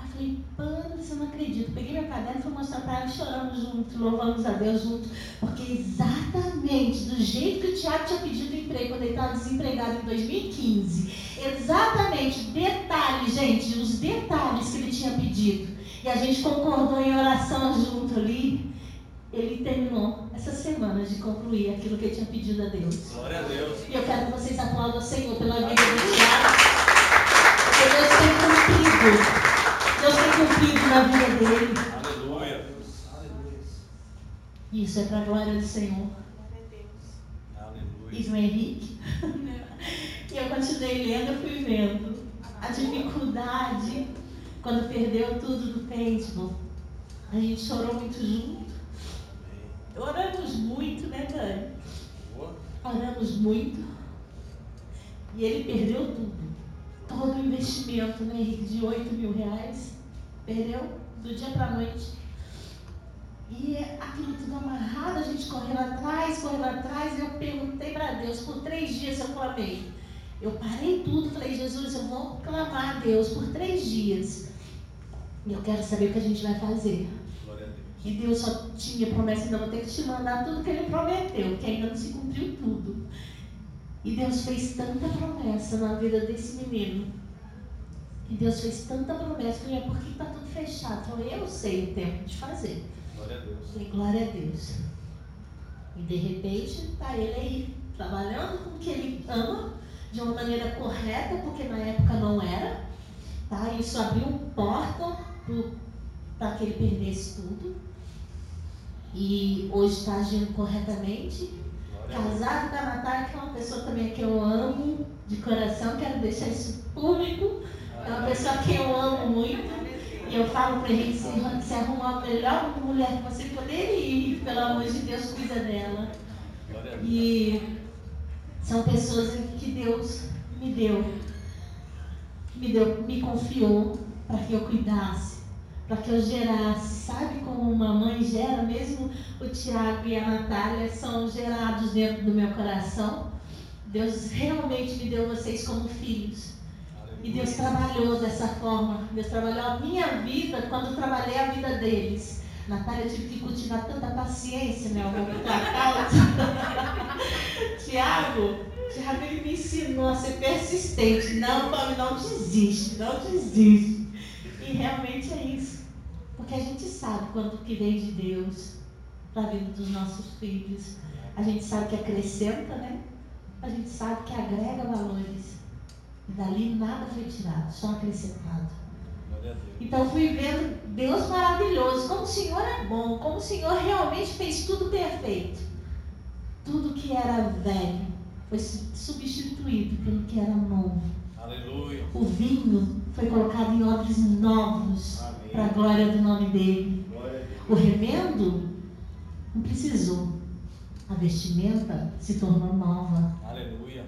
Aí eu falei, Pana, você não acredita. Peguei meu caderno e fui mostrar para ela choramos juntos, louvamos a Deus juntos. Porque exatamente do jeito que o Tiago tinha pedido emprego quando ele estava desempregado em 2015, exatamente, detalhes, gente, os detalhes que ele tinha pedido. E a gente concordou em oração junto ali. Ele terminou essa semana de concluir aquilo que ele tinha pedido a Deus. Glória a Deus. E eu quero que vocês aplaudam o Senhor pela vida do Tiago. Porque Deus tem cumprido. Deus tem cumprido na vida dele. Aleluia. Isso é para a glória do Senhor. Glória a Deus. Aleluia. E do Henrique. E eu continuei lendo, eu fui vendo a dificuldade quando perdeu tudo do paintball. A gente chorou muito junto. Oramos muito, né, Dani? Oramos muito. E ele perdeu tudo. Todo o investimento, né, de 8 mil reais. Perdeu do dia para a noite. E aquilo tudo amarrado, a gente correndo atrás, correndo atrás. Eu perguntei para Deus, por três dias eu clamei. Eu parei tudo, falei, Jesus, eu vou clamar a Deus por três dias. E eu quero saber o que a gente vai fazer. Glória a Deus. E Deus só tinha promessa, ainda vou ter que te mandar tudo que Ele prometeu, que ainda não se cumpriu tudo. E Deus fez tanta promessa na vida desse menino. E Deus fez tanta promessa, eu falei, é porque está tudo fechado. Eu falei, eu sei o tempo de fazer. Glória a Deus. Eu falei, glória a Deus. E de repente, está ele aí, trabalhando com o que ele ama, de uma maneira correta, porque na época não era. Tá? Isso abriu porta para que ele perdesse tudo. E hoje está agindo corretamente. Casado com a Natália, que é uma pessoa também que eu amo de coração, quero deixar isso público. É uma pessoa que eu amo muito. E eu falo pra ele, se, se arrumar a melhor mulher que você poderia ir, pelo amor de Deus, cuida dela. E são pessoas que Deus me deu, me deu, me confiou para que eu cuidasse, para que eu gerasse. Sabe como uma mãe gera, mesmo o Tiago e a Natália são gerados dentro do meu coração. Deus realmente me deu vocês como filhos. E Deus trabalhou dessa forma. Deus trabalhou a minha vida quando trabalhei a vida deles. Natália, eu tive que cultivar tanta paciência, né? Eu vou botar Tiago, Tiago, ele me ensinou a ser persistente. Não, não desiste, não desiste. E realmente é isso. Porque a gente sabe quando que vem de Deus para a vida dos nossos filhos. A gente sabe que acrescenta, né? A gente sabe que agrega valores. E dali nada foi tirado, só acrescentado. Então fui vendo Deus maravilhoso, como o Senhor é bom, como o Senhor realmente fez tudo perfeito. Tudo que era velho foi substituído pelo que era novo. Aleluia. O vinho foi colocado em odres novos Amém. Para a glória do nome dele. O remendo não precisou. A vestimenta se tornou nova. Aleluia.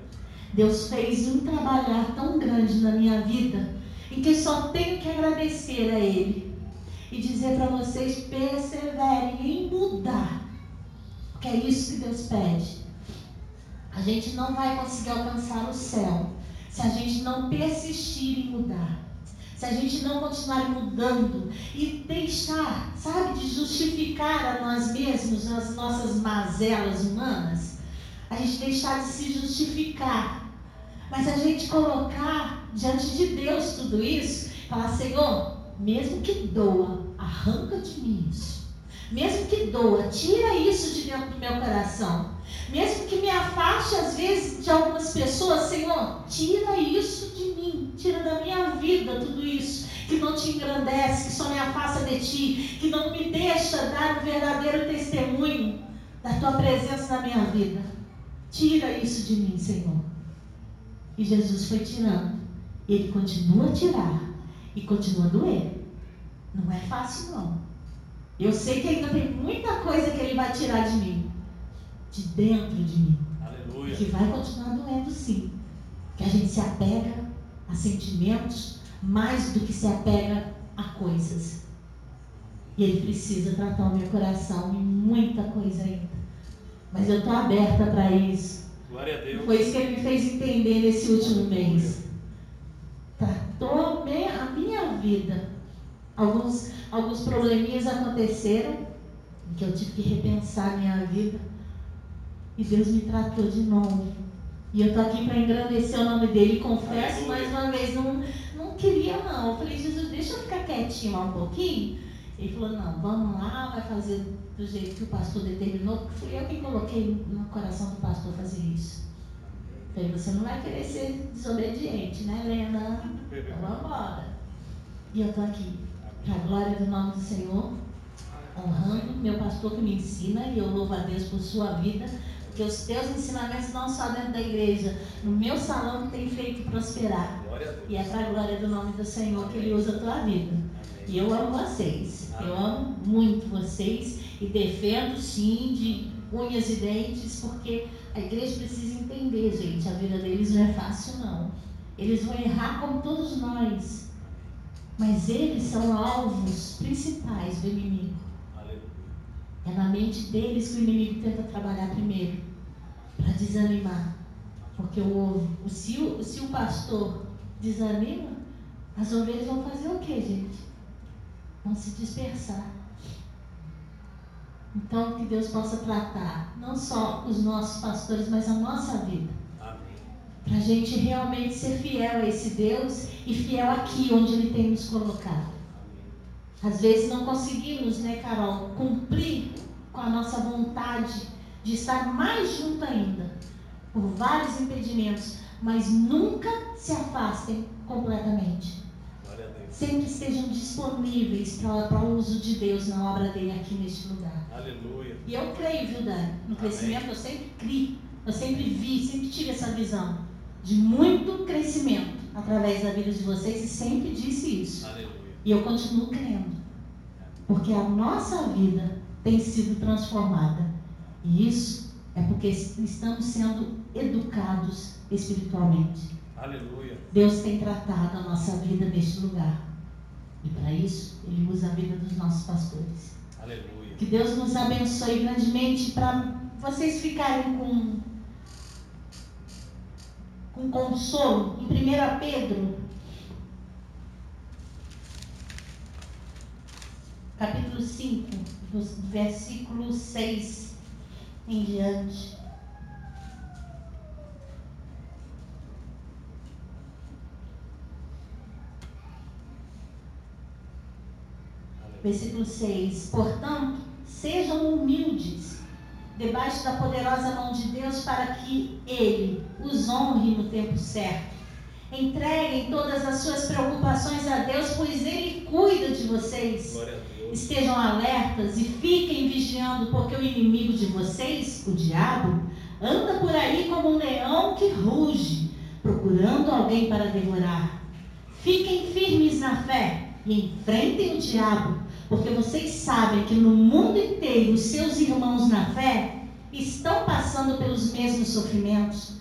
Deus fez um trabalhar tão grande na minha vida em que só tenho que agradecer a Ele e dizer para vocês: perseverem em mudar, porque é isso que Deus pede. A gente não vai conseguir alcançar o céu se a gente não persistir em mudar. Se a gente não continuar mudando e deixar, sabe, de justificar a nós mesmos as nossas mazelas humanas, a gente deixar de se justificar, mas a gente colocar diante de Deus tudo isso, falar, Senhor, mesmo que doa, arranca de mim isso. Mesmo que doa, tira isso de dentro do meu coração. Mesmo que me afaste às vezes de algumas pessoas, Senhor, tira isso de mim, tira da minha vida tudo isso que não te engrandece, que só me afasta de ti, que não me deixa dar um verdadeiro testemunho da tua presença na minha vida. Tira isso de mim, Senhor. E Jesus foi tirando. E ele continua a tirar. E continua a doer. Não é fácil, não. Eu sei que ainda tem muita coisa que ele vai tirar de mim. De dentro de mim. Aleluia. Que vai continuar doendo, sim. Que a gente se apega a sentimentos mais do que se apega a coisas. E ele precisa tratar o meu coração e muita coisa ainda. Mas eu estou aberta para isso. Glória a Deus. Foi isso que ele me fez entender nesse último mês. Tratou a minha vida Alguns, alguns probleminhas aconteceram que eu tive que repensar minha vida. E Deus me tratou de novo. E eu tô aqui para engrandecer o nome dele. Confesso mais uma vez, não, não queria não. Eu falei, Jesus, deixa eu ficar quietinho um pouquinho. Ele falou, não, vamos lá, vai fazer do jeito que o pastor determinou, porque fui eu que coloquei no coração do pastor fazer isso. Falei, você não vai querer ser desobediente, né, Helena? Então vamos embora. E eu tô aqui, para a glória do nome do Senhor, honrando meu pastor que me ensina, e eu louvo a Deus por sua vida, porque os teus ensinamentos não só dentro da igreja, no meu salão tem feito prosperar. E é para a glória do nome do Senhor que Ele usa a tua vida. E eu amo vocês. Eu amo muito vocês e defendo sim de unhas e dentes, porque a igreja precisa entender, gente, a vida deles não é fácil não. Eles vão errar como todos nós. Mas eles são alvos principais do inimigo. É na mente deles que o inimigo tenta trabalhar primeiro, para desanimar. Porque o, o, se, o, se o pastor desanima, as ovelhas vão fazer o que, gente? Vão se dispersar. Então, que Deus possa tratar não só os nossos pastores, mas a nossa vida. Para a gente realmente ser fiel a esse Deus e fiel aqui onde Ele tem nos colocado. Às vezes não conseguimos, né, Carol, cumprir com a nossa vontade de estar mais junto ainda, por vários impedimentos, mas nunca se afastem completamente. Sempre estejam disponíveis para o uso de Deus na obra dele aqui neste lugar. Aleluia. E eu creio, viu, Dani? No crescimento eu sempre criei, eu sempre vi, sempre tive essa visão de muito crescimento através da vida de vocês e sempre disse isso. Aleluia. E eu continuo crendo. Porque a nossa vida tem sido transformada. E isso é porque estamos sendo educados espiritualmente. Aleluia. Deus tem tratado a nossa vida neste lugar. E para isso, Ele usa a vida dos nossos pastores. Aleluia. Que Deus nos abençoe grandemente para vocês ficarem com, com consolo. Em 1 Pedro, capítulo 5, dos- versículo 6 em diante. Versículo 6. Portanto, sejam humildes debaixo da poderosa mão de Deus para que Ele os honre no tempo certo. Entreguem todas as suas preocupações a Deus, pois Ele cuida de vocês. Glória a Deus. Estejam alertas e fiquem vigiando, porque o inimigo de vocês, o diabo, anda por aí como um leão que ruge, procurando alguém para devorar. Fiquem firmes na fé e enfrentem o diabo, porque vocês sabem que no mundo inteiro os seus irmãos na fé estão passando pelos mesmos sofrimentos.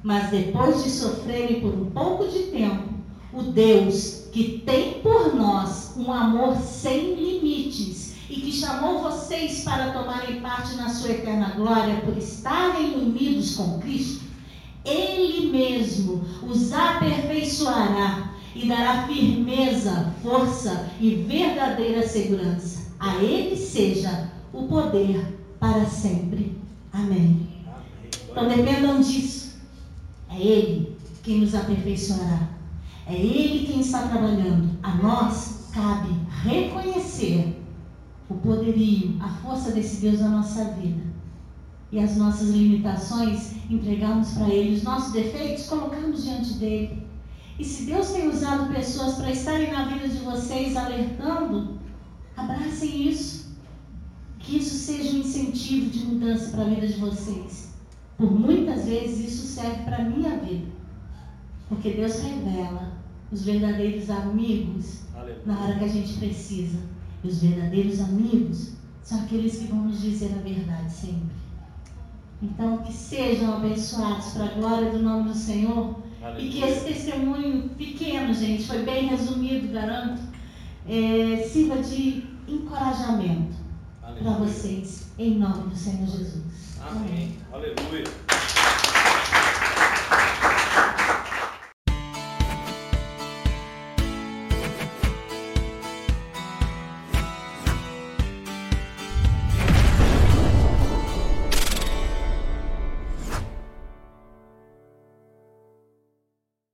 Mas depois de sofrerem por um pouco de tempo, o Deus que tem por nós um amor sem limites e que chamou vocês para tomarem parte na sua eterna glória por estarem unidos com Cristo, Ele mesmo os aperfeiçoará e dará firmeza, força e verdadeira segurança. A Ele seja o poder para sempre. Amém. Então dependam disso. É Ele quem nos aperfeiçoará. É Ele quem está trabalhando. A nós cabe reconhecer o poderio, a força desse Deus na nossa vida. E as nossas limitações entregarmos para Ele. Os nossos defeitos colocamos diante dele. E se Deus tem usado pessoas para estarem na vida de vocês alertando, abracem isso. Que isso seja um incentivo de mudança para a vida de vocês. Por muitas vezes isso serve para a minha vida. Porque Deus revela os verdadeiros amigos na hora que a gente precisa. E os verdadeiros amigos são aqueles que vão nos dizer a verdade sempre. Então, que sejam abençoados para a glória do nome do Senhor. E que esse testemunho pequeno, gente, foi bem resumido, garanto, é, sirva de encorajamento para Aleluia. vocês, em nome do Senhor Jesus. Amém. Aleluia.